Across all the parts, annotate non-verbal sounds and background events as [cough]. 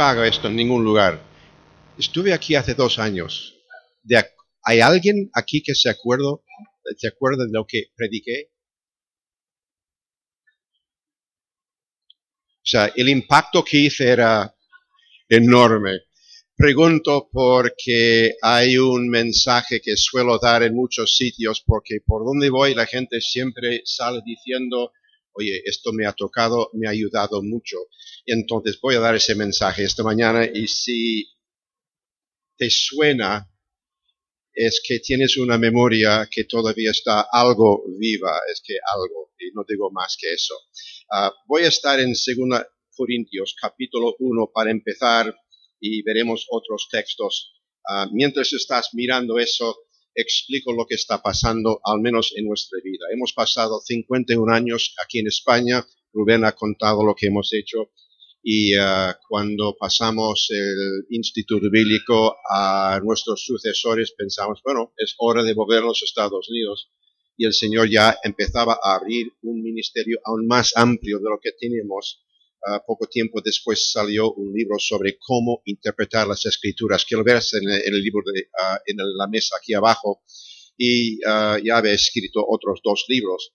hago esto en ningún lugar. Estuve aquí hace dos años. ¿Hay alguien aquí que se, acuerdo, se acuerda de lo que prediqué? O sea, el impacto que hice era enorme. Pregunto porque hay un mensaje que suelo dar en muchos sitios, porque por donde voy la gente siempre sale diciendo, oye, esto me ha tocado, me ha ayudado mucho. Entonces voy a dar ese mensaje esta mañana y si te suena, es que tienes una memoria que todavía está algo viva, es que algo, y no digo más que eso. Ah, voy a estar en 2 Corintios capítulo 1 para empezar y veremos otros textos. Ah, mientras estás mirando eso, explico lo que está pasando, al menos en nuestra vida. Hemos pasado 51 años aquí en España. Rubén ha contado lo que hemos hecho. Y uh, cuando pasamos el Instituto Bíblico a nuestros sucesores, pensamos, bueno, es hora de volver a los Estados Unidos. Y el Señor ya empezaba a abrir un ministerio aún más amplio de lo que tenemos Uh, poco tiempo después salió un libro sobre cómo interpretar las escrituras. Quiero ver en, en el, libro de, uh, en la mesa aquí abajo. Y uh, ya había escrito otros dos libros.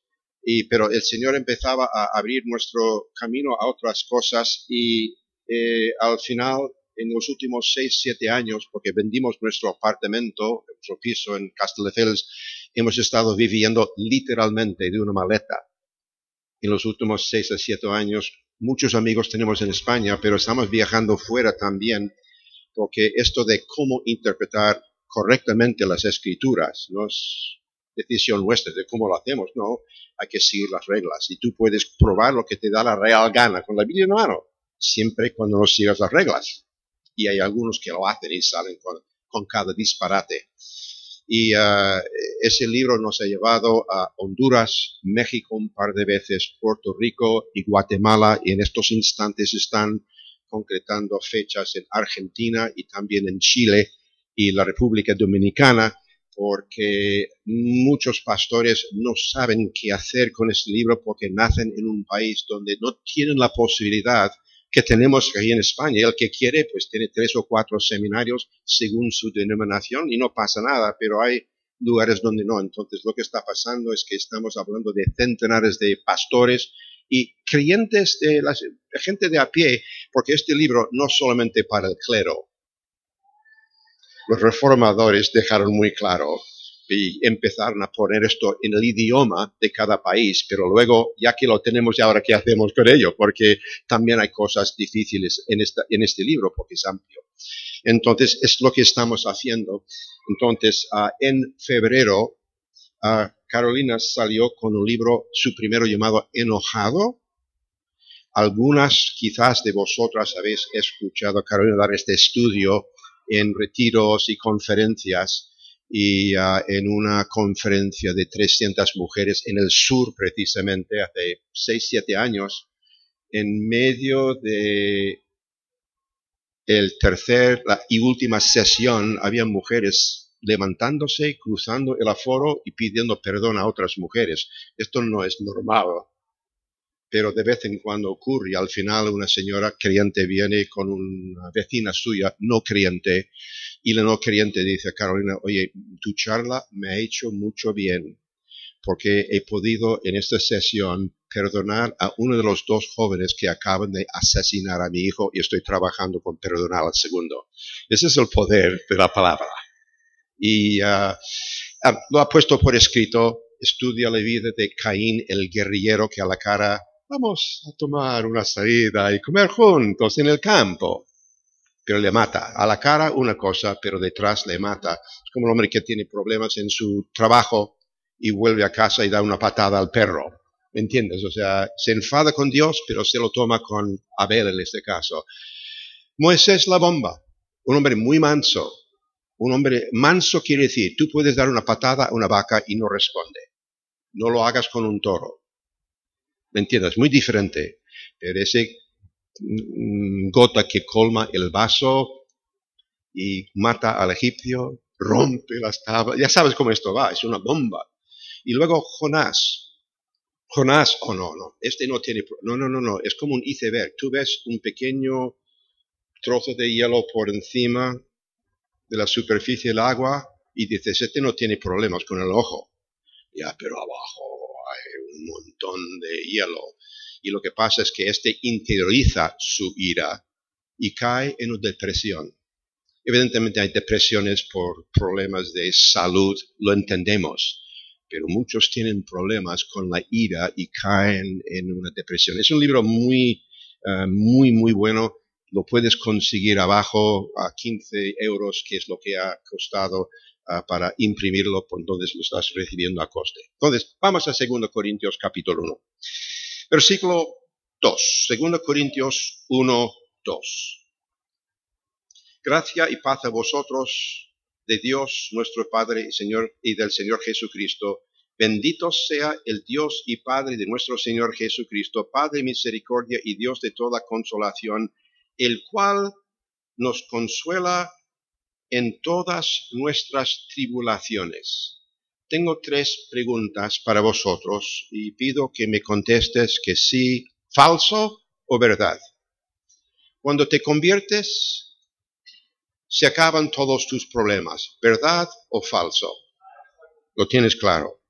Pero el Señor empezaba a abrir nuestro camino a otras cosas y eh, al final, en los últimos seis, siete años, porque vendimos nuestro apartamento, nuestro piso en Castelldefels, hemos estado viviendo literalmente de una maleta. En los últimos seis a siete años muchos amigos tenemos en España, pero estamos viajando fuera también, porque esto de cómo interpretar correctamente las escrituras no es decisión nuestra de cómo lo hacemos, no, hay que seguir las reglas y tú puedes probar lo que te da la real gana con la Biblia en mano, siempre cuando no sigas las reglas. Y hay algunos que lo hacen y salen con, con cada disparate. Y uh, ese libro nos ha llevado a Honduras, México un par de veces, Puerto Rico y Guatemala, y en estos instantes están concretando fechas en Argentina y también en Chile y la República Dominicana, porque muchos pastores no saben qué hacer con este libro porque nacen en un país donde no tienen la posibilidad que tenemos aquí en España. El que quiere, pues tiene tres o cuatro seminarios según su denominación y no pasa nada, pero hay lugares donde no. Entonces lo que está pasando es que estamos hablando de centenares de pastores y creyentes de la gente de a pie, porque este libro no solamente para el clero. Los reformadores dejaron muy claro y empezaron a poner esto en el idioma de cada país, pero luego, ya que lo tenemos, ¿y ahora qué hacemos con ello? Porque también hay cosas difíciles en, esta, en este libro, porque es amplio. Entonces, es lo que estamos haciendo. Entonces, uh, en febrero, uh, Carolina salió con un libro, su primero llamado Enojado. Algunas quizás de vosotras habéis escuchado a Carolina dar este estudio en retiros y conferencias y uh, en una conferencia de 300 mujeres en el sur precisamente hace 6, 7 años, en medio de el tercer y última sesión había mujeres levantándose, cruzando el aforo y pidiendo perdón a otras mujeres. Esto no es normal, pero de vez en cuando ocurre. Al final una señora creyente viene con una vecina suya no creyente y la no creyente dice Carolina, oye, tu charla me ha hecho mucho bien porque he podido en esta sesión perdonar a uno de los dos jóvenes que acaban de asesinar a mi hijo y estoy trabajando con perdonar al segundo. Ese es el poder de la palabra. Y uh, lo ha puesto por escrito, estudia la vida de Caín, el guerrillero que a la cara, vamos a tomar una salida y comer juntos en el campo. Pero le mata. A la cara una cosa, pero detrás le mata. Es como el hombre que tiene problemas en su trabajo y vuelve a casa y da una patada al perro ¿Me entiendes? O sea, se enfada con Dios, pero se lo toma con Abel en este caso. Moisés la bomba, un hombre muy manso. Un hombre manso quiere decir, tú puedes dar una patada a una vaca y no responde. No lo hagas con un toro. ¿Me entiendes? Muy diferente. Pero ese mm, gota que colma el vaso y mata al egipcio, rompe las tablas. Ya sabes cómo esto va, es una bomba. Y luego Jonás, Jonás, oh no, no, este no tiene, no, no, no, no, es como un iceberg. Tú ves un pequeño trozo de hielo por encima de la superficie del agua y dices, este no tiene problemas con el ojo. Ya, pero abajo un montón de hielo. Y lo que pasa es que este interioriza su ira y cae en una depresión. Evidentemente hay depresiones por problemas de salud, lo entendemos, pero muchos tienen problemas con la ira y caen en una depresión. Es un libro muy, eh, muy, muy bueno. Lo puedes conseguir abajo a 15 euros, que es lo que ha costado eh, para imprimirlo, pues entonces lo estás recibiendo a coste. Entonces, vamos a 2 Corintios capítulo 1. Versículo 2. 2 Corintios 1, 2. Gracia y paz a vosotros de Dios nuestro Padre y Señor y del Señor Jesucristo. Bendito sea el Dios y Padre de nuestro Señor Jesucristo, Padre misericordia y Dios de toda consolación, el cual nos consuela en todas nuestras tribulaciones. Tengo tres preguntas para vosotros y pido que me contestes que sí, falso o verdad. Cuando te conviertes, se acaban todos tus problemas, ¿verdad o falso? Lo tienes claro.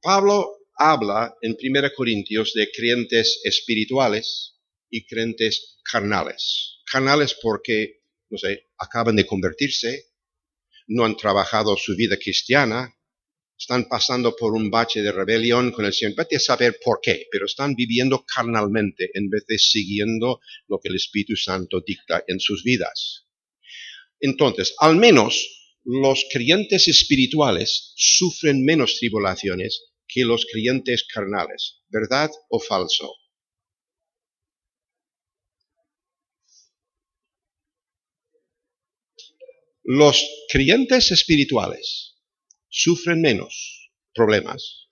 Pablo habla en 1 Corintios de creyentes espirituales y creyentes carnales. Carnales porque, no sé, acaban de convertirse, no han trabajado su vida cristiana, están pasando por un bache de rebelión con el Señor. Vete a saber por qué, pero están viviendo carnalmente en vez de siguiendo lo que el Espíritu Santo dicta en sus vidas. Entonces, al menos los creyentes espirituales sufren menos tribulaciones que los creyentes carnales. ¿Verdad o falso? Los creyentes espirituales sufren menos problemas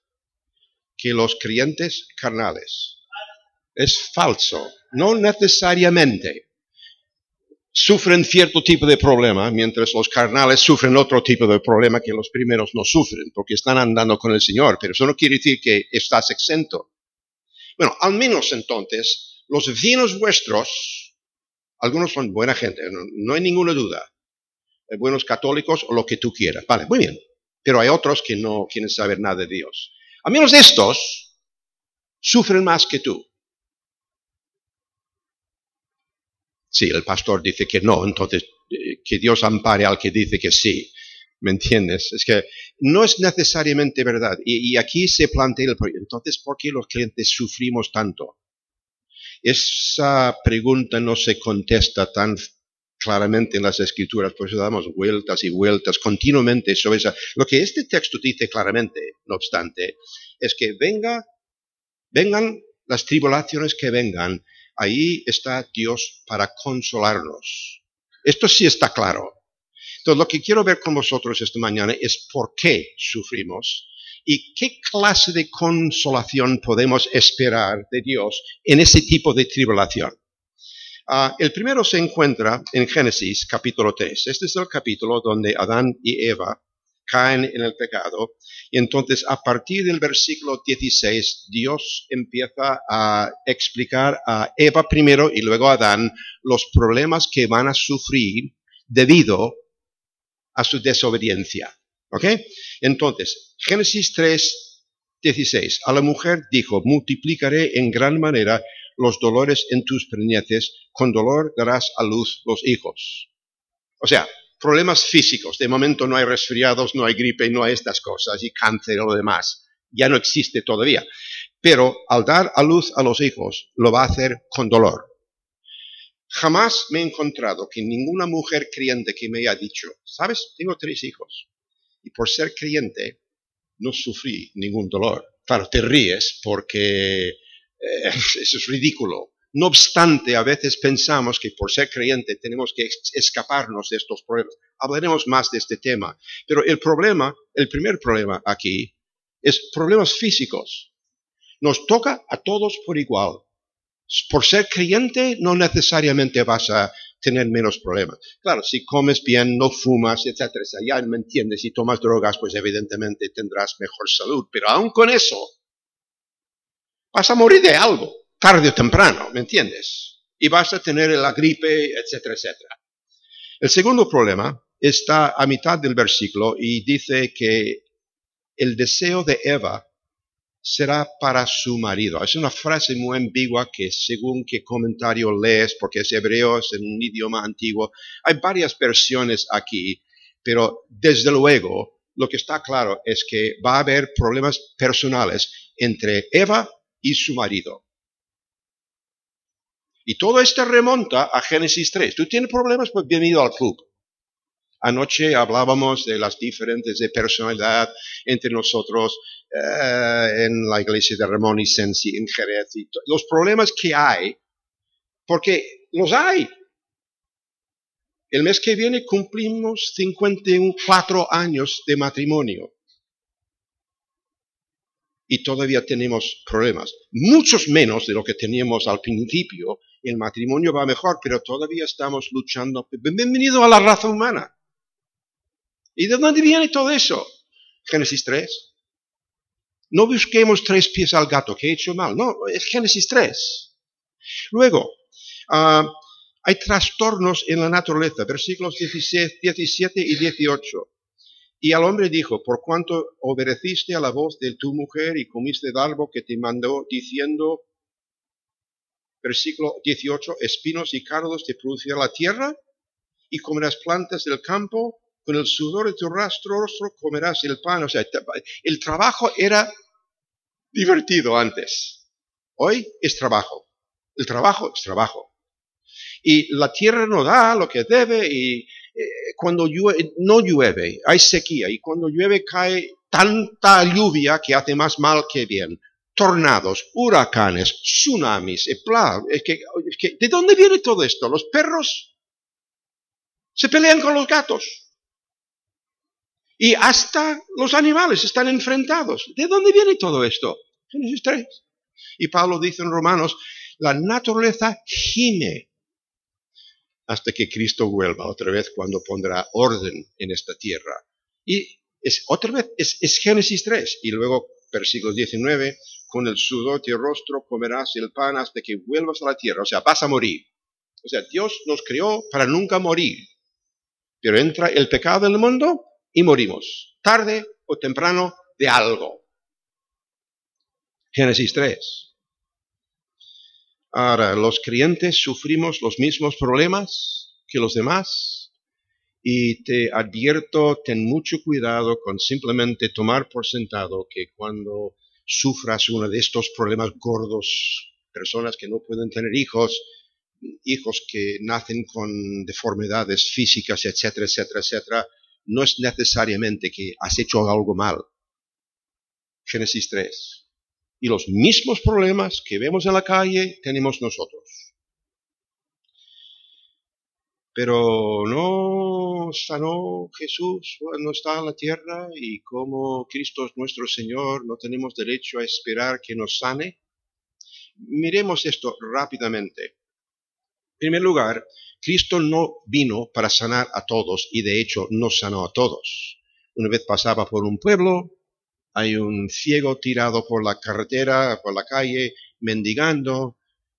que los creyentes carnales. Es falso, no necesariamente. Sufren cierto tipo de problema, mientras los carnales sufren otro tipo de problema que los primeros no sufren, porque están andando con el Señor, pero eso no quiere decir que estás exento. Bueno, al menos entonces, los vecinos vuestros, algunos son buena gente, no, no hay ninguna duda, buenos católicos o lo que tú quieras. Vale, muy bien. Pero hay otros que no quieren saber nada de Dios. A menos estos sufren más que tú. Sí, el pastor dice que no, entonces eh, que Dios ampare al que dice que sí. ¿Me entiendes? Es que no es necesariamente verdad. Y, y aquí se plantea el problema. Entonces, ¿por qué los clientes sufrimos tanto? Esa pregunta no se contesta tan claramente en las escrituras, por eso damos vueltas y vueltas continuamente sobre eso. Lo que este texto dice claramente, no obstante, es que venga, vengan las tribulaciones que vengan, ahí está Dios para consolarnos. Esto sí está claro. Entonces, lo que quiero ver con vosotros esta mañana es por qué sufrimos y qué clase de consolación podemos esperar de Dios en ese tipo de tribulación. Ah, el primero se encuentra en Génesis capítulo 3. Este es el capítulo donde Adán y Eva caen en el pecado. Y entonces a partir del versículo 16 Dios empieza a explicar a Eva primero y luego a Adán los problemas que van a sufrir debido a su desobediencia. ¿Ok? Entonces, Génesis 3, 16. A la mujer dijo, multiplicaré en gran manera los dolores en tus preñeces, con dolor darás a luz los hijos. O sea, problemas físicos. De momento no hay resfriados, no hay gripe, no hay estas cosas, y cáncer o lo demás. Ya no existe todavía. Pero al dar a luz a los hijos, lo va a hacer con dolor. Jamás me he encontrado que ninguna mujer creyente que me haya dicho, sabes, tengo tres hijos, y por ser creyente no sufrí ningún dolor. Claro, te ríes porque eh, [laughs] eso es ridículo. No obstante, a veces pensamos que por ser creyente tenemos que escaparnos de estos problemas. Hablaremos más de este tema. Pero el problema, el primer problema aquí, es problemas físicos. Nos toca a todos por igual. Por ser creyente no necesariamente vas a tener menos problemas. Claro, si comes bien, no fumas, etcétera, ya me entiendes, si tomas drogas, pues evidentemente tendrás mejor salud. Pero aún con eso, Vas a morir de algo, tarde o temprano, ¿me entiendes? y vas a tener la gripe, etcétera, etcétera. El segundo problema está a mitad del versículo y dice que el deseo de Eva será para su marido. Es una frase muy ambigua que según qué comentario lees, porque es hebreo, es en un idioma antiguo, hay varias versiones aquí, pero desde luego lo que está claro es que va a haber problemas personales entre Eva y su marido. Y todo esto remonta a Génesis 3. ¿Tú tienes problemas? Pues bienvenido al club. Anoche hablábamos de las diferentes de personalidad entre nosotros eh, en la iglesia de Ramón y Sensi en Jerez. Los problemas que hay, porque los hay. El mes que viene cumplimos 54 años de matrimonio. Y todavía tenemos problemas. Muchos menos de lo que teníamos al principio. El matrimonio va mejor, pero todavía estamos luchando. Bienvenido a la raza humana. ¿Y de dónde viene todo eso? Génesis 3. No busquemos tres pies al gato, que he hecho mal. No, es Génesis 3. Luego, ah, hay trastornos en la naturaleza, versículos 17 y 18. Y al hombre dijo, por cuanto obedeciste a la voz de tu mujer y comiste el árbol que te mandó, diciendo, versículo 18, espinos y cardos te producirá la tierra, y comerás plantas del campo, con el sudor de tu rastro comerás el pan. O sea, el trabajo era divertido antes. Hoy es trabajo. El trabajo es trabajo. Y la tierra no da lo que debe y cuando no llueve, hay sequía y cuando llueve cae tanta lluvia que hace más mal que bien. Tornados, huracanes, tsunamis, ¿de dónde viene todo esto? Los perros se pelean con los gatos. Y hasta los animales están enfrentados. ¿De dónde viene todo esto? Génesis 3. Y Pablo dice en Romanos, la naturaleza gime hasta que Cristo vuelva otra vez cuando pondrá orden en esta tierra. Y es otra vez, es, Génesis 3. Y luego, versículo 19, con el sudor de rostro comerás el pan hasta que vuelvas a la tierra. O sea, vas a morir. O sea, Dios nos creó para nunca morir. Pero entra el pecado en el mundo y morimos, tarde o temprano, de algo. Génesis 3. Ahora, los creyentes sufrimos los mismos problemas que los demás y te advierto, ten mucho cuidado con simplemente tomar por sentado que cuando sufras uno de estos problemas gordos, personas que no pueden tener hijos, hijos que nacen con deformidades físicas, etcétera, etcétera, etcétera, no es necesariamente que has hecho algo mal. Génesis 3. Y los mismos problemas que vemos en la calle tenemos nosotros. Pero no sanó Jesús cuando está en la tierra y como Cristo es nuestro Señor, no tenemos derecho a esperar que nos sane. Miremos esto rápidamente. En primer lugar, Cristo no vino para sanar a todos y de hecho no sanó a todos. Una vez pasaba por un pueblo, hay un ciego tirado por la carretera, por la calle, mendigando,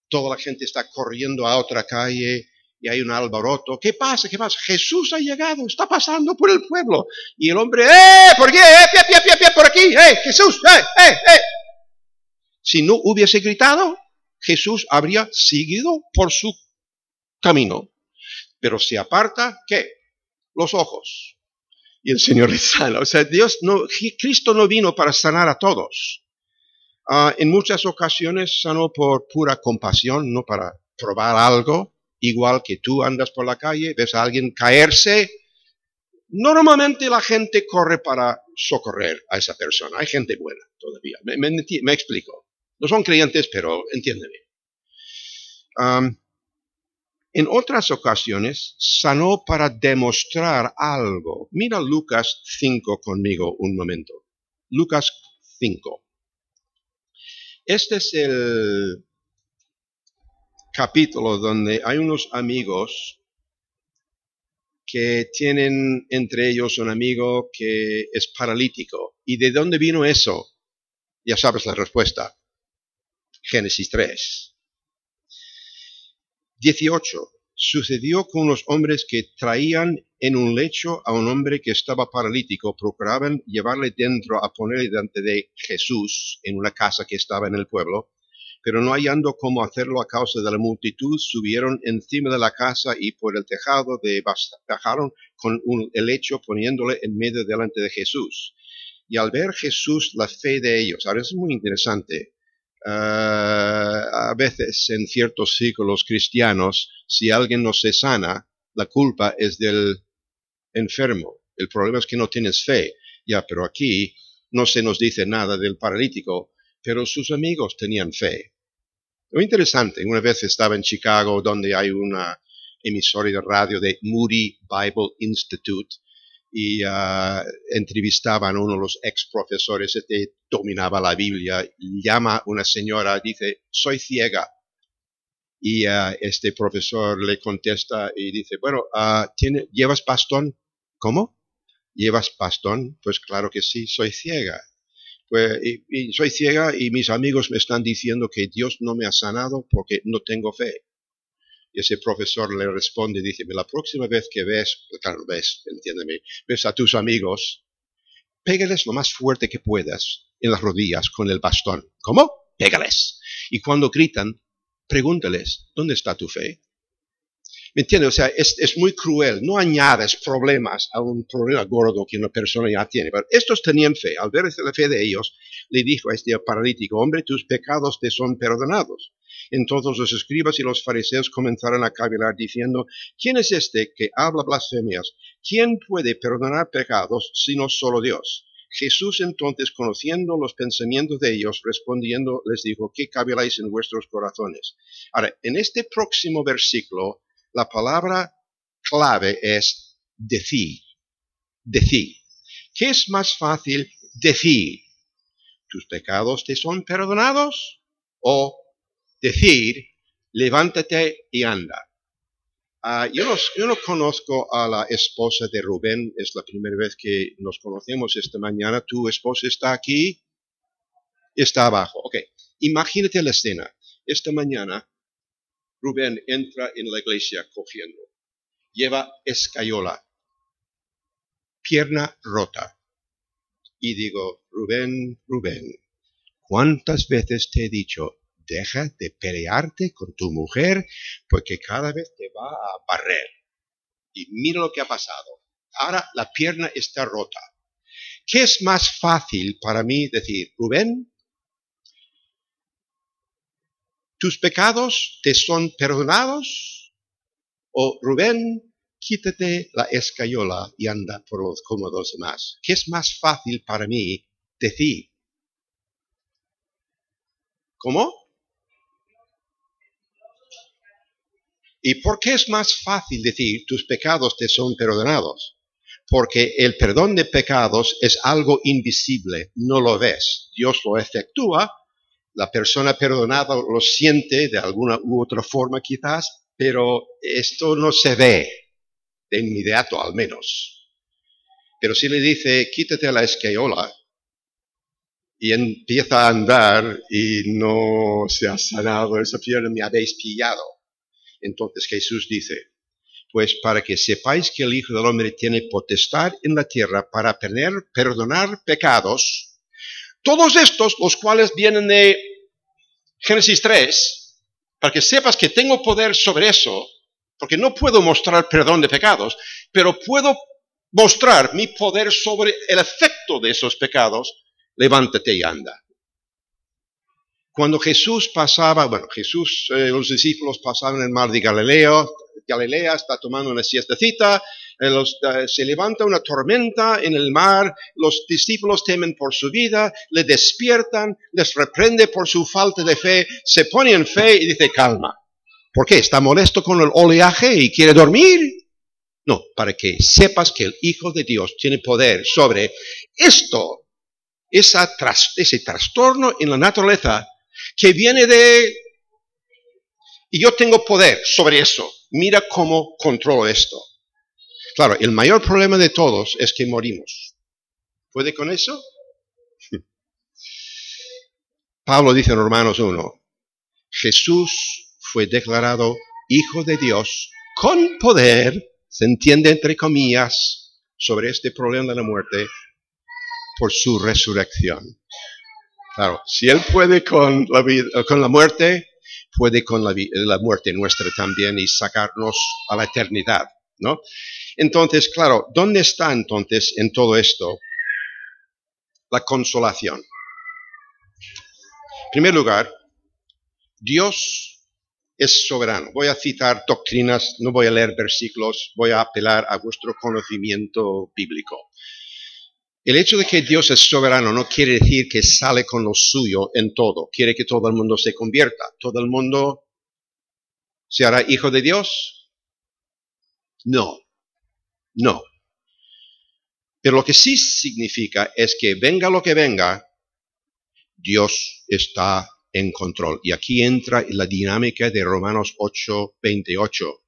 toda la gente está corriendo a otra calle y hay un alboroto. ¿Qué pasa? ¿Qué pasa? Jesús ha llegado, está pasando por el pueblo. Y el hombre, ¡eh! ¿Por qué? ¡Eh! ¡Pia, pia, pia, pia! ¡Por aquí! ¡Eh! ¡Jesús! ¡Eh! ¡Eh! ¡Eh! Si no hubiese gritado, Jesús habría seguido por su camino pero se aparta, ¿qué? Los ojos. Y el Señor le sana. O sea, Dios no, Cristo no vino para sanar a todos. Ah, en muchas ocasiones sanó por pura compasión, no para probar algo. Igual que tú andas por la calle, ves a alguien caerse. Normalmente la gente corre para socorrer a esa persona. Hay gente buena todavía. Me, explico. No son creyentes, pero entiéndeme. En otras ocasiones sanó para demostrar algo. Mira Lucas 5 conmigo un momento. Lucas 5. Este es el capítulo donde hay unos amigos que tienen entre ellos un amigo que es paralítico. ¿Y de dónde vino eso? Ya sabes la respuesta. Génesis 3. 18. Sucedió con los hombres que traían en un lecho a un hombre que estaba paralítico, procuraban llevarle dentro a ponerle delante de Jesús en una casa que estaba en el pueblo, pero no hallando cómo hacerlo a causa de la multitud, subieron encima de la casa y por el tejado de bajaron con un, el lecho poniéndole en medio delante de Jesús. Y al ver Jesús la fe de ellos, ahora es muy interesante, ah, a veces en ciertos círculos cristianos, si alguien no se sana, la culpa es del enfermo. El problema es que no tienes fe. Ya, pero aquí no se nos dice nada del paralítico, pero sus amigos tenían fe. Muy interesante, una vez estaba en Chicago donde hay una emisora de radio de Moody Bible Institute y uh, entrevistaban a uno de los ex profesores este dominaba la Biblia, llama una señora, dice, soy ciega. Y uh, este profesor le contesta y dice, bueno, uh, ¿tiene, ¿llevas bastón? ¿Cómo? ¿Llevas bastón? Pues claro que sí, soy ciega. Pues, y soy ciega y mis amigos me están diciendo que Dios no me ha sanado porque no tengo fe. Y ese profesor le responde, dice, la próxima vez que ves, claro, ves, entiéndeme, ves a tus amigos, pégales lo más fuerte que puedas en las rodillas con el bastón. ¿Cómo? Pégales. Y cuando gritan, pregúntales, ¿dónde está tu fe? ¿Me entiendes? O sea, es, muy cruel. No añades problemas a un problema gordo que una persona ya tiene. Pero estos tenían fe. Al ver la fe de ellos, le dijo a este paralítico, hombre, tus pecados te son perdonados. Entonces los escribas y los fariseos comenzaron a cavilar diciendo, ¿quién es este que habla blasfemias? ¿Quién puede perdonar pecados sino solo Dios? Jesús entonces, conociendo los pensamientos de ellos, respondiendo, les dijo, ¿qué caviláis en vuestros corazones? Ahora, en este próximo versículo, la palabra clave es decir. Decir. ¿Qué es más fácil decir? ¿Tus pecados te son perdonados? ¿O decir, levántate y anda. Ah, yo, no, conozco a la esposa de Rubén, es la primera vez que nos conocemos esta mañana. ¿Tu esposa está aquí? Está abajo. Ok, imagínate la escena. Esta mañana Rubén entra en la iglesia cogiendo. Lleva escayola, pierna rota. Y digo, Rubén, Rubén, ¿cuántas veces te he dicho, deja de pelearte con tu mujer porque cada vez te va a barrer. Y mira lo que ha pasado. Ahora la pierna está rota. ¿Qué es más fácil para mí decir, Rubén? ¿Tus pecados te son perdonados? O Rubén, quítate la escayola y anda por los cómodos demás. ¿Qué es más fácil para mí decir? ¿Cómo? ¿Y por qué es más fácil decir tus pecados te son perdonados? Porque el perdón de pecados es algo invisible, no lo ves. Dios lo efectúa, la persona perdonada lo siente de alguna u otra forma quizás, pero esto no se ve de inmediato al menos. Pero si le dice, quítate la escayola, y empieza a andar y no se ha sanado esa pierna, me habéis pillado. Entonces Jesús dice, pues para que sepáis que el Hijo del Hombre tiene potestad en la tierra para perdonar pecados, todos estos, los cuales vienen de Génesis 3, para que sepas que tengo poder sobre eso, porque no puedo mostrar perdón de pecados, pero puedo mostrar mi poder sobre el efecto de esos pecados, levántate y anda. Cuando Jesús pasaba, bueno, Jesús, eh, los discípulos pasaban el mar de Galileo, Galilea está tomando una siestecita, eh, eh, se levanta una tormenta en el mar, los discípulos temen por su vida, le despiertan, les reprende por su falta de fe, se pone en fe y dice calma. ¿Por qué? ¿Está molesto con el oleaje y quiere dormir? No, para que sepas que el Hijo de Dios tiene poder sobre esto, ese trastorno en la naturaleza que viene de... Y yo tengo poder sobre eso. Mira cómo controlo esto. Claro, el mayor problema de todos es que morimos. ¿Puede con eso? [laughs] Pablo dice en Romanos 1, Jesús fue declarado Hijo de Dios, con poder, se entiende entre comillas, sobre este problema de la muerte, por su resurrección. Claro, si Él puede con la, muerte, puede con la, la, muerte nuestra también y sacarnos a la eternidad, Entonces, claro, ¿dónde está entonces en todo esto la consolación? En primer lugar, Dios es soberano. Voy a citar doctrinas, no voy a leer versículos, voy a apelar a vuestro conocimiento bíblico. El hecho de que Dios es soberano no quiere decir que sale con lo suyo en todo. Quiere que todo el mundo se convierta. ¿Todo el mundo se hará hijo de Dios? No, no. Pero lo que sí significa es que venga lo que venga, Dios está en control. Y aquí entra la dinámica de Romanos 8, 28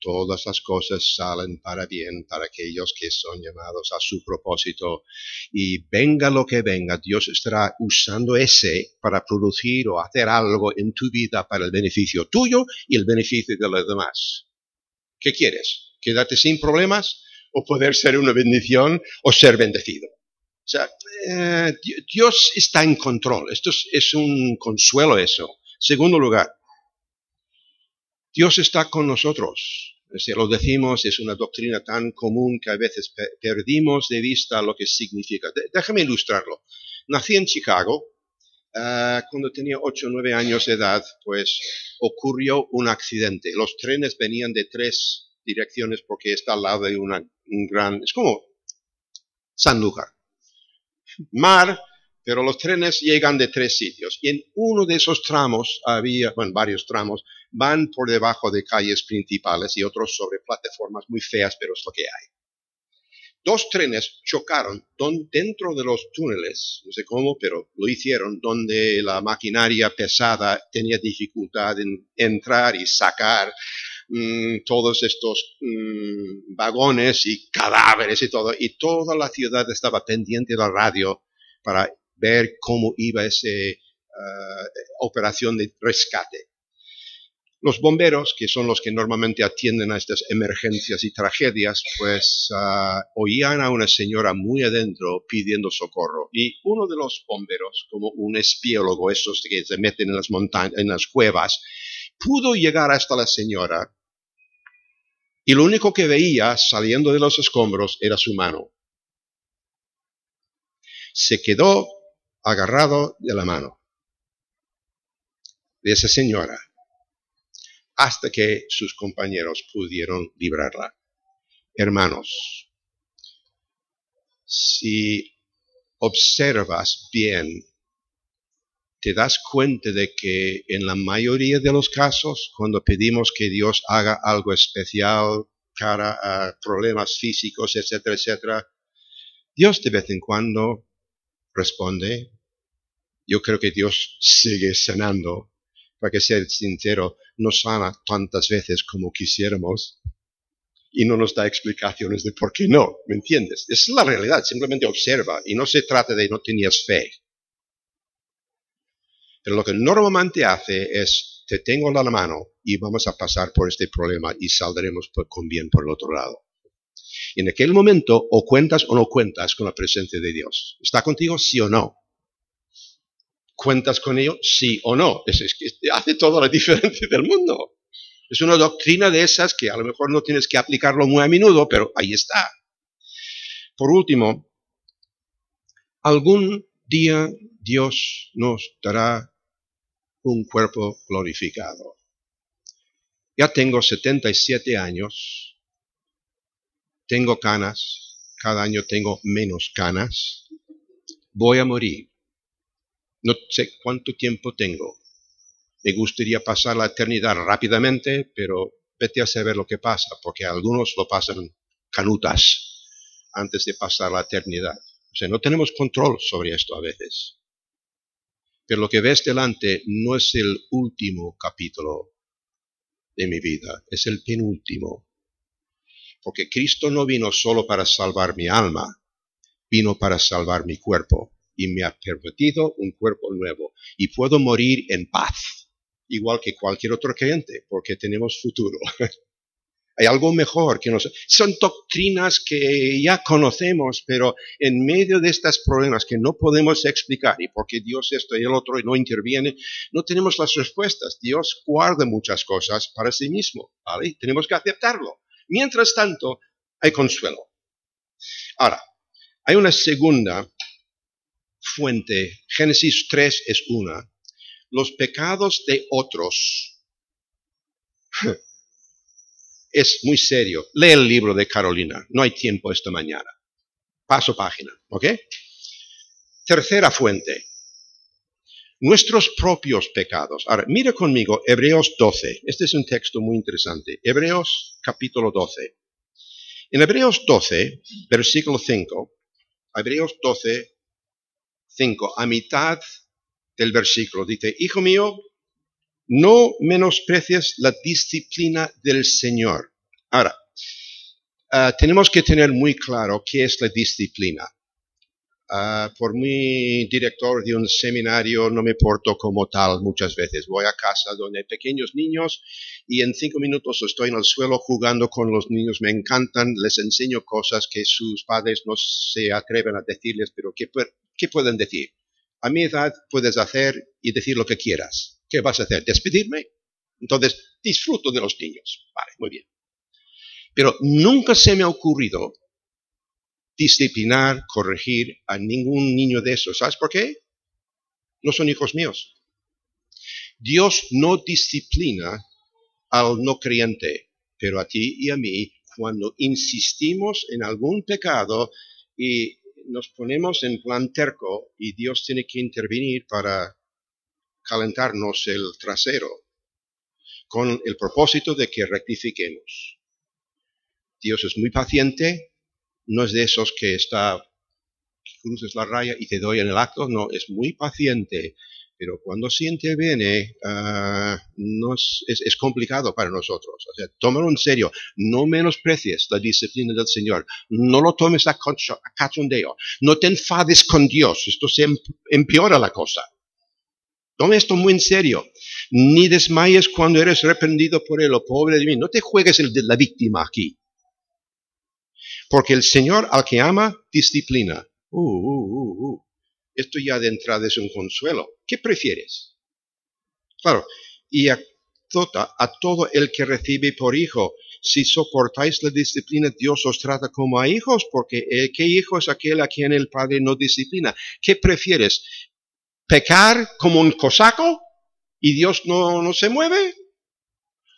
todas las cosas salen para bien para aquellos que son llamados a su propósito. Y venga lo que venga, Dios estará usando ese para producir o hacer algo en tu vida para el beneficio tuyo y el beneficio de los demás. ¿Qué quieres? ¿Quedarte sin problemas? ¿O poder ser una bendición o ser bendecido? O sea, eh, Dios está en control. Esto es un consuelo eso. Segundo lugar, Dios está con nosotros. Si lo decimos, es una doctrina tan común que a veces perdimos de vista lo que significa. déjame ilustrarlo. Nací en Chicago. Ah, cuando tenía 8 o 9 años de edad, pues ocurrió un accidente. Los trenes venían de tres direcciones porque está al lado de una, un gran... Es como Sanlúcar. Mar, pero los trenes llegan de tres sitios. Y en uno de esos tramos había, bueno, varios tramos, van por debajo de calles principales y otros sobre plataformas muy feas, pero es lo que hay. Dos trenes chocaron dentro de los túneles, no sé cómo, pero lo hicieron, donde la maquinaria pesada tenía dificultad en entrar y sacar mm, todos estos mm, vagones y cadáveres y todo, y toda la ciudad estaba pendiente de la radio para ver cómo iba esa ah, operación de rescate. Los bomberos, que son los que normalmente atienden a estas emergencias y tragedias, pues uh, oían a una señora muy adentro pidiendo socorro. Y uno de los bomberos, como un espiólogo, esos que se meten en las en las cuevas, pudo llegar hasta la señora y lo único que veía saliendo de los escombros era su mano. Se quedó agarrado de la mano de esa señora hasta que sus compañeros pudieron librarla. Hermanos, si observas bien, te das cuenta de que en la mayoría de los casos, cuando pedimos que Dios haga algo especial cara a problemas físicos, etcétera, etcétera, Dios de vez en cuando responde. Yo creo que Dios sigue sanando para que ser sincero, no sana tantas veces como quisiéramos y no nos da explicaciones de por qué no, ¿me entiendes? Es la realidad, simplemente observa y no se trata de no tenías fe. Pero lo que normalmente hace es, te tengo la mano y vamos a pasar por este problema y saldremos con bien por el otro lado. Y en aquel momento, o cuentas o no cuentas con la presencia de Dios. ¿Está contigo, sí o no? ¿Cuentas con ello? Sí o no. Es, que hace toda la [laughs] diferencia del mundo. Es una doctrina de esas que a lo mejor no tienes que aplicarlo muy a menudo, pero ahí está. Por último, algún día Dios nos dará un cuerpo glorificado. Ya tengo 77 años, tengo canas, cada año tengo menos canas, voy a morir. No sé cuánto tiempo tengo. Me gustaría pasar la eternidad rápidamente, pero vete a saber lo que pasa, porque algunos lo pasan canutas antes de pasar la eternidad. O sea, no tenemos control sobre esto a veces. Pero lo que ves delante no es el último capítulo de mi vida, es el penúltimo. Porque Cristo no vino solo para salvar mi alma, vino para salvar mi cuerpo y me ha permitido un cuerpo nuevo y puedo morir en paz. igual que cualquier otro creyente, porque tenemos futuro. [laughs] Hay algo mejor que nos... Son doctrinas que ya conocemos, pero en medio de estos problemas que no podemos explicar, y porque Dios esto y el otro y no interviene, no tenemos las respuestas. Dios guarda muchas cosas para sí mismo, ¿vale? Tenemos que aceptarlo. Mientras tanto, hay consuelo. Ahora, hay una segunda fuente. Génesis 3 es una. Los pecados de otros [laughs] es muy serio. Lee el libro de Carolina. No hay tiempo esta mañana. Paso página, ¿ok? Tercera fuente. Nuestros propios pecados. Ahora, mira conmigo Hebreos 12. Este es un texto muy interesante. Hebreos capítulo 12. En Hebreos 12, versículo 5, Hebreos 12, 5, a mitad del versículo, dice, Hijo mío, no menosprecies la disciplina del Señor. Ahora, ah, tenemos que tener muy claro qué es la disciplina. Ah, por mi director de un seminario no me porto como tal muchas veces. Voy a casa donde hay pequeños niños y en cinco minutos estoy en el suelo jugando con los niños. Me encantan, les enseño cosas que sus padres no se atreven a decirles, pero ¿qué, qué pueden decir? A mi edad puedes hacer y decir lo que quieras. ¿Qué vas a hacer? ¿Despedirme? Entonces, disfruto de los niños. Vale, muy bien. Pero nunca se me ha ocurrido disciplinar, corregir a ningún niño de esos. ¿Sabes por qué? No son hijos míos. Dios no disciplina al no creyente, pero a ti y a mí, cuando insistimos en algún pecado y nos ponemos en plan terco y Dios tiene que intervenir para calentarnos el trasero con el propósito de que rectifiquemos. Dios es muy paciente, no es de esos que está, cruces la raya y te doy en el acto, no, es muy paciente, pero cuando se interviene uh, no es, es, complicado para nosotros. O sea, tómalo en serio, no menosprecies la disciplina del Señor, no lo tomes a, cachondeo, no te enfades con Dios, esto se em-, empeora la cosa. Toma esto muy en serio. Ni desmayes cuando eres reprendido por él, o pobre de mí. No te juegues el de la víctima aquí. Porque el Señor al que ama, disciplina. Uh, uh, uh, uh. Esto ya de entrada es un consuelo. ¿Qué prefieres? Claro, y a, a todo el que recibe por hijo, si soportáis la disciplina, Dios os trata como a hijos, porque eh, ¿qué hijo es aquel a quien el Padre no disciplina? ¿Qué prefieres? pecar como un cosaco y Dios no, no se mueve,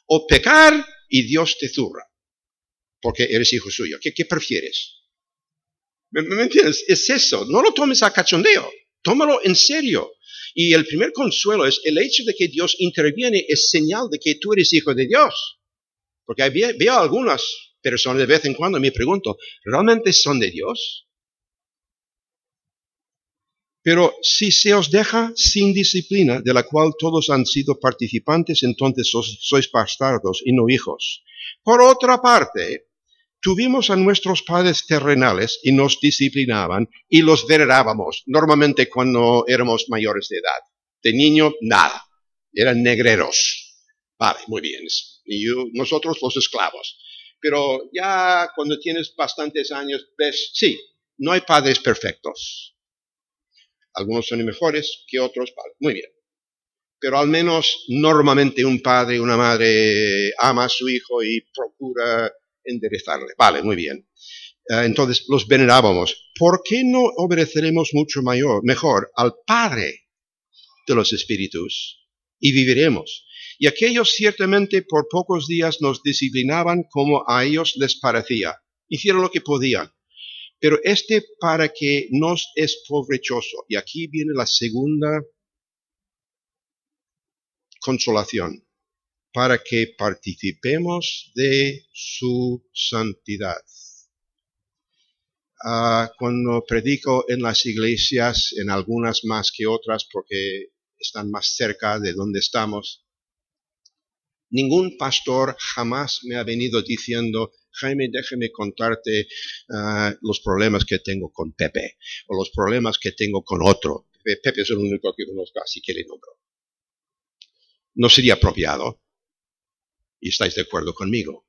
o pecar y Dios te zurra, porque eres hijo suyo. ¿Qué, qué prefieres? ¿Me, entiendes? Es eso, no lo tomes a cachondeo, tómalo en serio. Y el primer consuelo es el hecho de que Dios interviene es señal de que tú eres hijo de Dios. Porque veo algunas personas de vez en cuando y me pregunto, ¿realmente son de Dios? Pero si se os deja sin disciplina, de la cual todos han sido participantes, entonces sois bastardos y no hijos. Por otra parte, tuvimos a nuestros padres terrenales y nos disciplinaban y los venerábamos, normalmente cuando éramos mayores de edad. De niño, nada. Eran negreros. Vale, muy bien. Y nosotros los esclavos. Pero ya cuando tienes bastantes años, ves, sí, no hay padres perfectos. Algunos son mejores que otros. Muy bien. Pero al menos normalmente un padre una madre ama a su hijo y procura enderezarle. Vale, muy bien. Eh, entonces los venerábamos. ¿Por qué no obedeceremos mucho mayor, mejor al Padre de los Espíritus y viviremos? Y aquellos ciertamente por pocos días nos disciplinaban como a ellos les parecía. Hicieron lo que podían. Pero este para que nos es provechoso. Y aquí viene la segunda consolación. Para que participemos de su santidad. Ah, cuando predico en las iglesias, en algunas más que otras porque están más cerca de donde estamos, ningún pastor jamás me ha venido diciendo, Jaime, déjeme contarte ah, los problemas que tengo con Pepe o los problemas que tengo con otro. Pepe es el único que conozco, así que le nombro. no sería apropiado. Y estáis de acuerdo conmigo.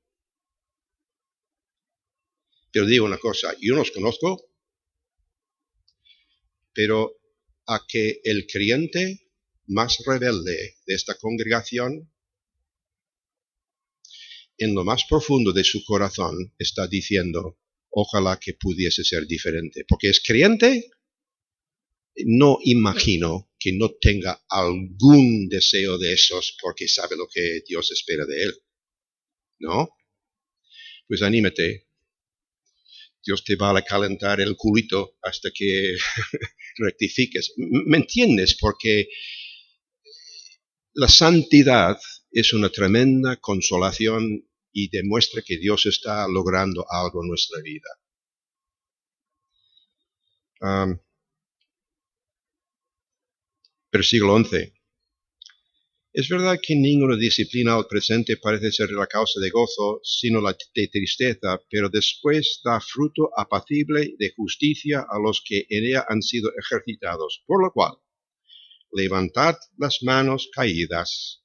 Pero digo una cosa, yo no os conozco, pero a que el creyente más rebelde de esta congregación, en lo más profundo de su corazón, está diciendo, ojalá que pudiese ser diferente, porque es creyente, no imagino que no tenga algún deseo de esos porque sabe lo que Dios espera de él. ¿No? Pues anímate. Dios te va a calentar el culito hasta que [laughs] rectifiques. ¿Me entiendes? Porque la santidad es una tremenda consolación y demuestra que Dios está logrando algo en nuestra vida. Versículo 11. Es verdad que ninguna disciplina al presente parece ser la causa de gozo, sino la de tristeza, pero después da fruto apacible de justicia a los que en ella han sido ejercitados. Por lo cual, levantad las manos caídas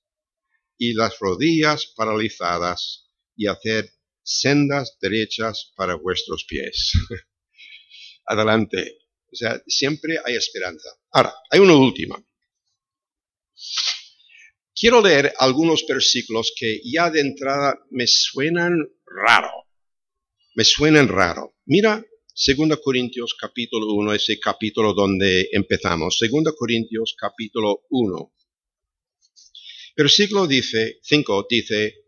y las rodillas paralizadas y haced sendas derechas para vuestros pies. [laughs] Adelante. O sea, siempre hay esperanza. Ahora, hay una última. Quiero leer algunos versículos que ya de entrada me suenan raro. Me suenan raro. Mira 2 Corintios capítulo 1, ese capítulo donde empezamos. 2 Corintios capítulo 1. Versículo dice, 5 dice,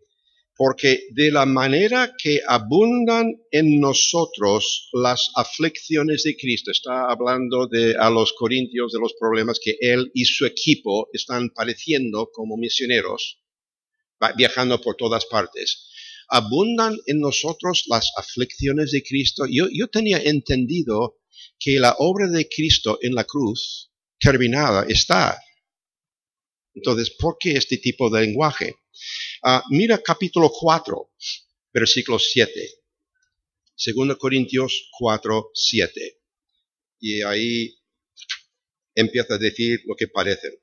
porque de la manera que abundan en nosotros las aflicciones de Cristo, está hablando de a los corintios de los problemas que él y su equipo están padeciendo como misioneros, viajando por todas partes. Abundan en nosotros las aflicciones de Cristo. Yo, yo tenía entendido que la obra de Cristo en la cruz terminada está. Entonces, ¿por qué este tipo de lenguaje? Ah, mira capítulo 4, versículo 7. 2 Corintios 4, 7. Y ahí empieza a decir lo que parece.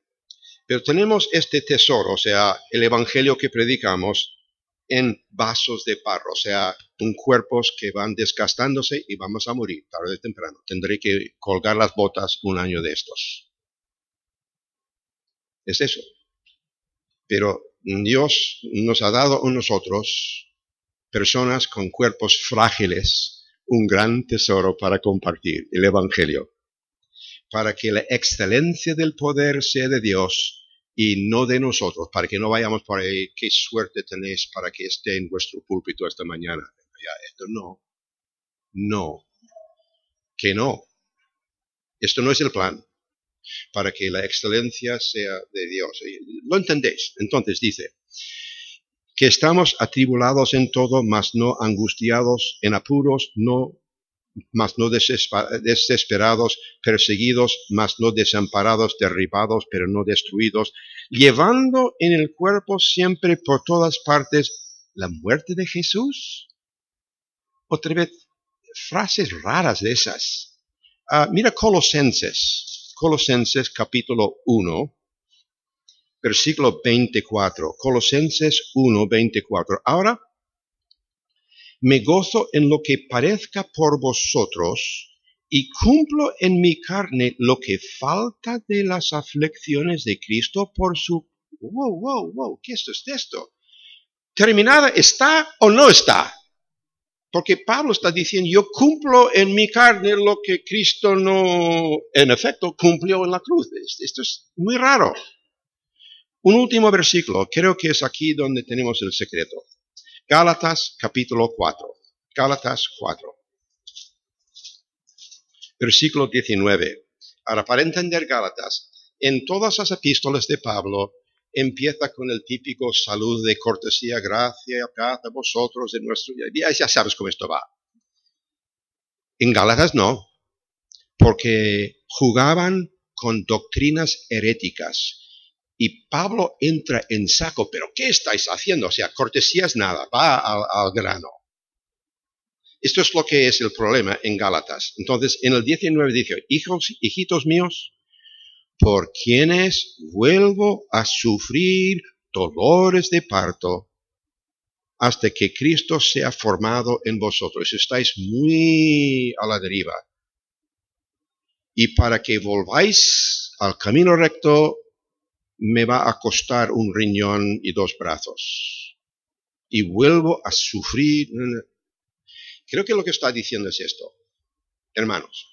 Pero tenemos este tesoro, o sea, el evangelio que predicamos en vasos de barro, o sea, un cuerpos que van desgastándose y vamos a morir tarde o temprano. Tendré que colgar las botas un año de estos. Es eso. Pero Dios nos ha dado a nosotros, personas con cuerpos frágiles, un gran tesoro para compartir, el Evangelio, para que la excelencia del poder sea de Dios y no de nosotros, para que no vayamos por ahí, qué suerte tenéis para que esté en vuestro púlpito esta mañana. esto no, no, que no. Esto no es el plan para que la excelencia sea de Dios. ¿Lo entendéis? Entonces dice, que estamos atribulados en todo, mas no angustiados, en apuros, no, mas no desesperados, perseguidos, mas no desamparados, derribados, pero no destruidos, llevando en el cuerpo siempre por todas partes la muerte de Jesús. Otra vez, frases raras de esas. Ah, mira Colosenses Colosenses capítulo 1, versículo 24. Colosenses 1, 24. Ahora, me gozo en lo que parezca por vosotros y cumplo en mi carne lo que falta de las aflicciones de Cristo por su... Wow, wow, wow, ¿qué es esto? ¿Terminada está o no está? Porque Pablo está diciendo, yo cumplo en mi carne lo que Cristo no, en efecto, cumplió en la cruz. Esto es muy raro. Un último versículo, creo que es aquí donde tenemos el secreto. Gálatas capítulo 4. Gálatas 4. Versículo 19. Ahora, para entender Gálatas, en todas las epístolas de Pablo, empieza con el típico salud de cortesía, gracia, paz a vosotros de nuestro... Ya, ya sabes cómo esto va. En Gálatas no, porque jugaban con doctrinas heréticas. Y Pablo entra en saco, pero ¿qué estáis haciendo? O sea, cortesía es nada, va al, al grano. Esto es lo que es el problema en Gálatas. Entonces, en el 19 dice, hijos, hijitos míos, por quienes vuelvo a sufrir dolores de parto hasta que Cristo sea formado en vosotros. Estáis muy a la deriva. Y para que volváis al camino recto, me va a costar un riñón y dos brazos. Y vuelvo a sufrir. Creo que lo que está diciendo es esto. Hermanos,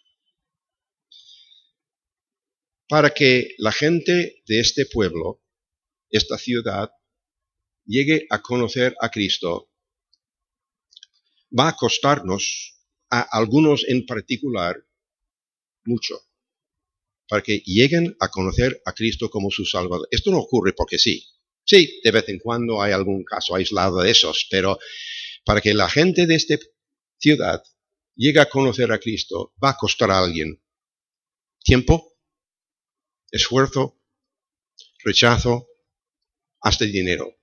para que la gente de este pueblo, esta ciudad, llegue a conocer a Cristo, va a costarnos, a algunos en particular, mucho, para que lleguen a conocer a Cristo como su Salvador. Esto no ocurre porque sí. Sí, de vez en cuando hay algún caso aislado de esos, pero para que la gente de esta ciudad llegue a conocer a Cristo, va a costar a alguien tiempo, esfuerzo, rechazo, hasta dinero.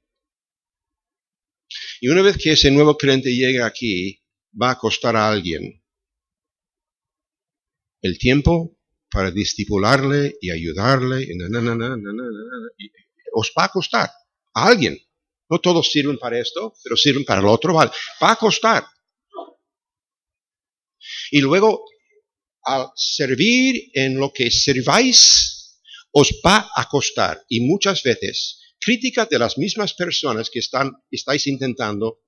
Y una vez que ese nuevo creyente llegue aquí, va a costar a alguien el tiempo para discipularle y ayudarle. Y os va a costar a alguien. No todos sirven para esto, pero sirven para el otro. Va a costar. Y luego, al servir en lo que serváis, os va a costar. Y muchas veces, crítica de las mismas personas que están, estáis intentando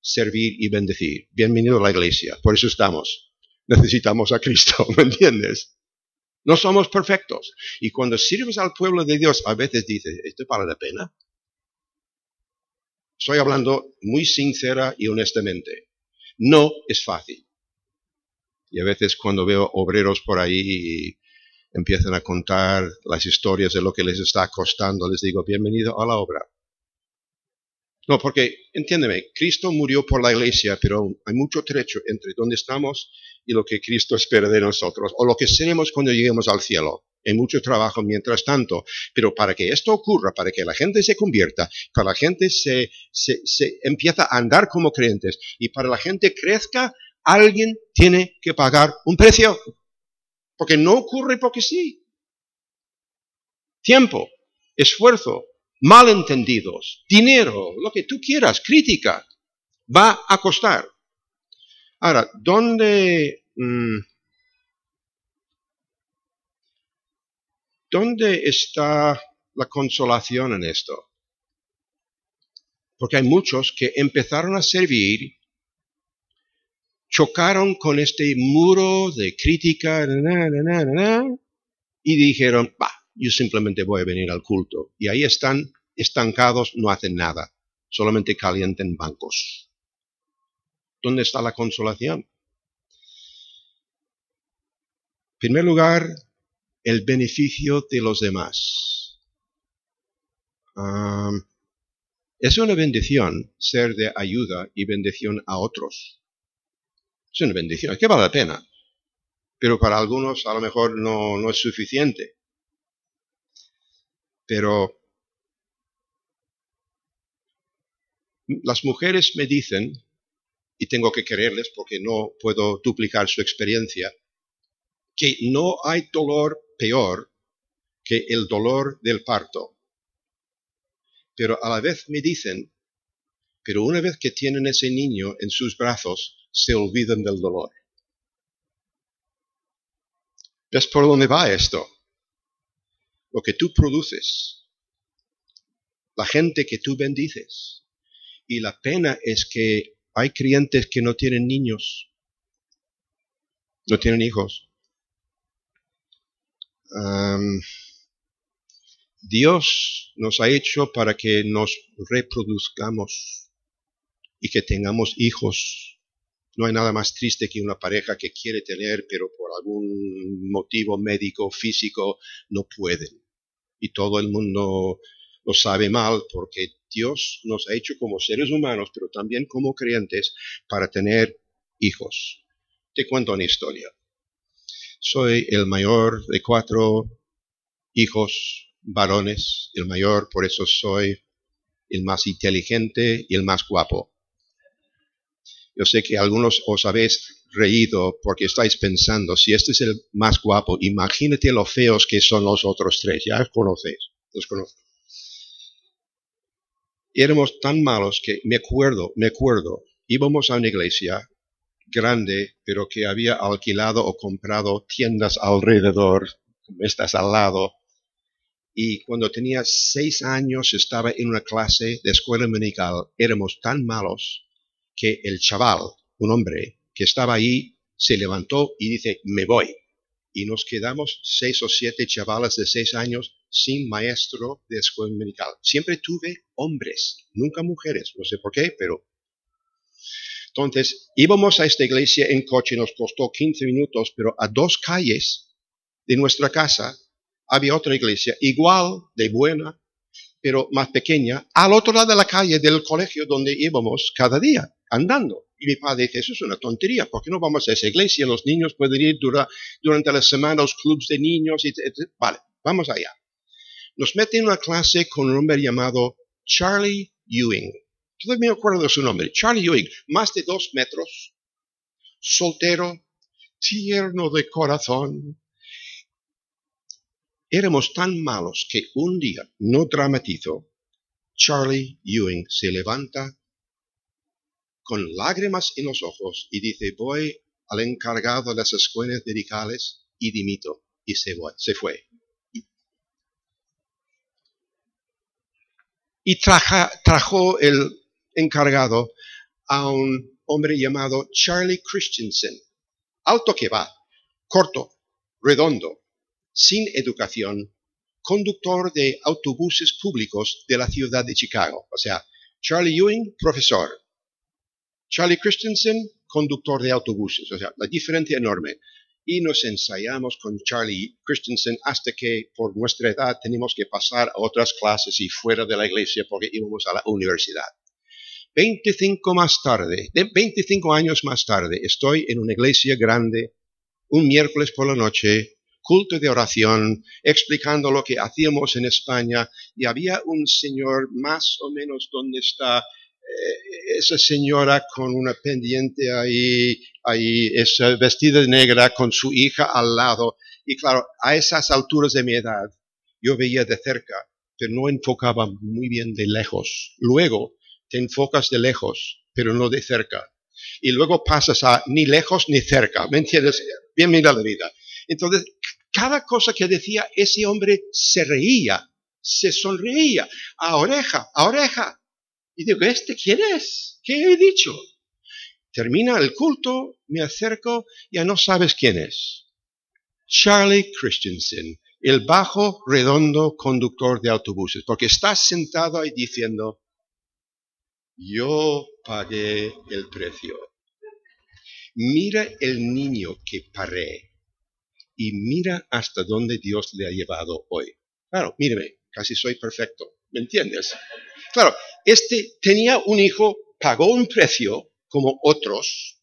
servir y bendecir. Bienvenido a la iglesia. Por eso estamos. Necesitamos a Cristo, [laughs] ¿me entiendes? No somos perfectos. Y cuando sirves al pueblo de Dios, a veces dices, ¿esto vale la pena? Estoy hablando muy sincera y honestamente. No es fácil. Y a veces cuando veo obreros por ahí empiezan a contar las historias de lo que les está costando, les digo, bienvenido a la obra. No, porque, entiéndeme, Cristo murió por la iglesia, pero hay mucho trecho entre donde estamos y lo que Cristo espera de nosotros, o lo que seremos cuando lleguemos al cielo. Hay mucho trabajo mientras tanto, pero para que esto ocurra, para que la gente se convierta, para la gente se, se, se empieza a andar como creyentes y para la gente crezca, alguien tiene que pagar un precio. Porque no ocurre porque sí. Tiempo, esfuerzo, malentendidos, dinero, lo que tú quieras, crítica, va a costar. Ahora, ¿dónde, mm, ¿dónde está la consolación en esto? Porque hay muchos que empezaron a servir chocaron con este muro de crítica y dijeron, bah, yo simplemente voy a venir al culto. Y ahí están estancados, no hacen nada, solamente calienten bancos. ¿Dónde está la consolación? En primer lugar, el beneficio de los demás. es una bendición ser de ayuda y bendición a otros. Es una bendición, es que vale la pena. Pero para algunos a lo mejor no, no es suficiente. Pero las mujeres me dicen, y tengo que quererles porque no puedo duplicar su experiencia, que no hay dolor peor que el dolor del parto. Pero a la vez me dicen, pero una vez que tienen ese niño en sus brazos, se olvidan del dolor. ¿Ves por dónde va esto? Lo que tú produces, la gente que tú bendices. Y la pena es que hay creyentes que no tienen niños, no tienen hijos. Dios nos ha hecho para que nos reproduzcamos y que tengamos hijos no hay nada más triste que una pareja que quiere tener, pero por algún motivo médico, físico, no pueden. Y todo el mundo lo sabe mal porque Dios nos ha hecho como seres humanos, pero también como creyentes, para tener hijos. Te cuento una historia. Soy el mayor de cuatro hijos varones, el mayor, por eso soy el más inteligente y el más guapo. Yo sé que algunos os habéis reído porque estáis pensando, si este es el más guapo, imagínate lo feos que son los otros tres. Ya conocéis, los conozco. éramos tan malos que me acuerdo, me acuerdo, íbamos a una iglesia grande, pero que había alquilado o comprado tiendas alrededor, estas al lado. Y cuando tenía seis años estaba en una clase de escuela dominical. Éramos tan malos que el chaval, un hombre que estaba ahí, se levantó y dice, me voy. Y nos quedamos seis o siete chavales de seis años sin maestro de escuela dominical. Siempre tuve hombres, nunca mujeres, no sé por qué, pero... Entonces, íbamos a esta iglesia en coche, nos costó 15 minutos, pero a dos calles de nuestra casa había otra iglesia, igual de buena, pero más pequeña, al otro lado de la calle del colegio donde íbamos cada día, andando. Y mi padre dice, eso es una tontería, ¿por qué no vamos a esa iglesia? Los niños pueden ir durante la semana a los clubes de niños. Y, vale, vamos allá nos mete en una clase con un hombre llamado Charlie Ewing. Todavía me acuerdo de su nombre, Charlie Ewing, más de dos metros, soltero, tierno de corazón. Éramos tan malos que un día, no dramatizo, Charlie Ewing se levanta con lágrimas en los ojos y dice, voy al encargado de las escuelas medicales y dimito. Y se, se fue. y trajo el encargado a un hombre llamado Charlie Christensen, alto que va, corto, redondo, sin educación, conductor de autobuses públicos de la ciudad de Chicago. O sea, Charlie Ewing, profesor. Charlie Christensen, conductor de autobuses. O sea, la diferencia enorme y nos ensayamos con Charlie Christensen hasta que por nuestra edad tenemos que pasar a otras clases y fuera de la iglesia porque íbamos a la universidad. 25 más tarde, 25 años más tarde, estoy en una iglesia grande, un miércoles por la noche, culto de oración, explicando lo que hacíamos en España, y había un señor más o menos donde está esa señora con una pendiente ahí, ahí, esa vestida de negra con su hija al lado. Y claro, a esas alturas de mi edad, yo veía de cerca, pero no enfocaba muy bien de lejos. Luego te enfocas de lejos, pero no de cerca. Y luego pasas a ni lejos ni cerca. ¿Me entiendes? Bien mira la vida. Entonces, cada cosa que decía ese hombre se reía, se sonreía, a oreja, a oreja. Y digo, ¿este quién es? ¿Qué he dicho? Termina el culto, me acerco, ya no sabes quién es. Charlie Christensen, el bajo, redondo conductor de autobuses, porque está sentado ahí diciendo, yo pagué el precio. Mira el niño que paré y mira hasta dónde Dios le ha llevado hoy. Claro, míreme, casi soy perfecto, ¿me entiendes? Claro, este tenía un hijo, pagó un precio como otros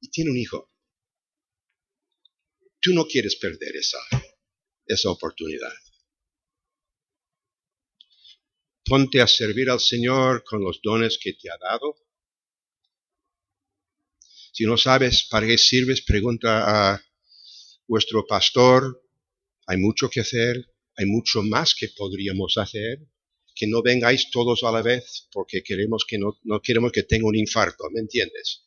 y tiene un hijo. Tú no quieres perder esa, esa oportunidad. Ponte a servir al Señor con los dones que te ha dado. Si no sabes para qué sirves, pregunta a vuestro pastor. Hay mucho que hacer hay mucho más que podríamos hacer, que no vengáis todos a la vez porque queremos que no, no queremos que tenga un infarto, ¿me entiendes?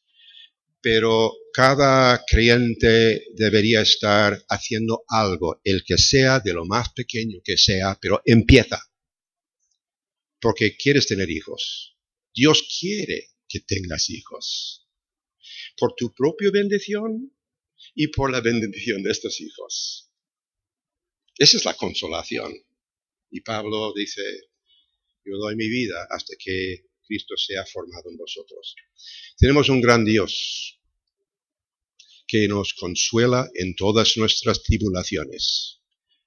Pero cada creyente debería estar haciendo algo, el que sea, de lo más pequeño que sea, pero empieza. Porque quieres tener hijos. Dios quiere que tengas hijos. Por tu propia bendición y por la bendición de estos hijos. Esa es la consolación. Y Pablo dice, yo doy mi vida hasta que Cristo sea formado en vosotros. Tenemos un gran Dios que nos consuela en todas nuestras tribulaciones.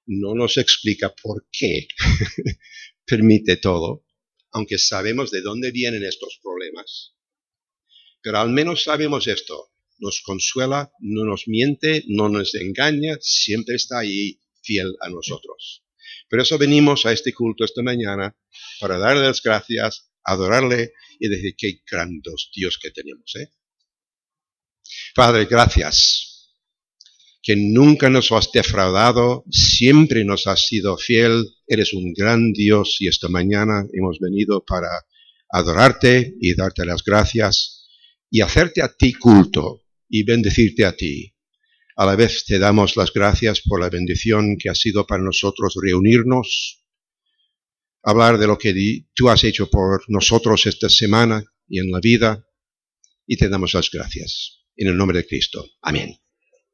No nos explica por qué [laughs] permite todo, aunque sabemos de dónde vienen estos problemas. Pero al menos sabemos esto. Nos consuela, no nos miente, no nos engaña, siempre está ahí fiel a nosotros. Por eso venimos a este culto esta mañana para darle las gracias, adorarle y decir qué grandos Dios que tenemos. ¿eh? Padre, gracias. que nunca nos has defraudado, siempre nos has sido fiel, eres un gran Dios y esta mañana hemos venido para adorarte y darte las gracias y hacerte a ti culto y bendecirte a ti. A la vez te damos las gracias por la bendición que ha sido para nosotros reunirnos, hablar de lo que tú has hecho por nosotros esta semana y en la vida, y te damos las gracias. En el nombre de Cristo. Amén.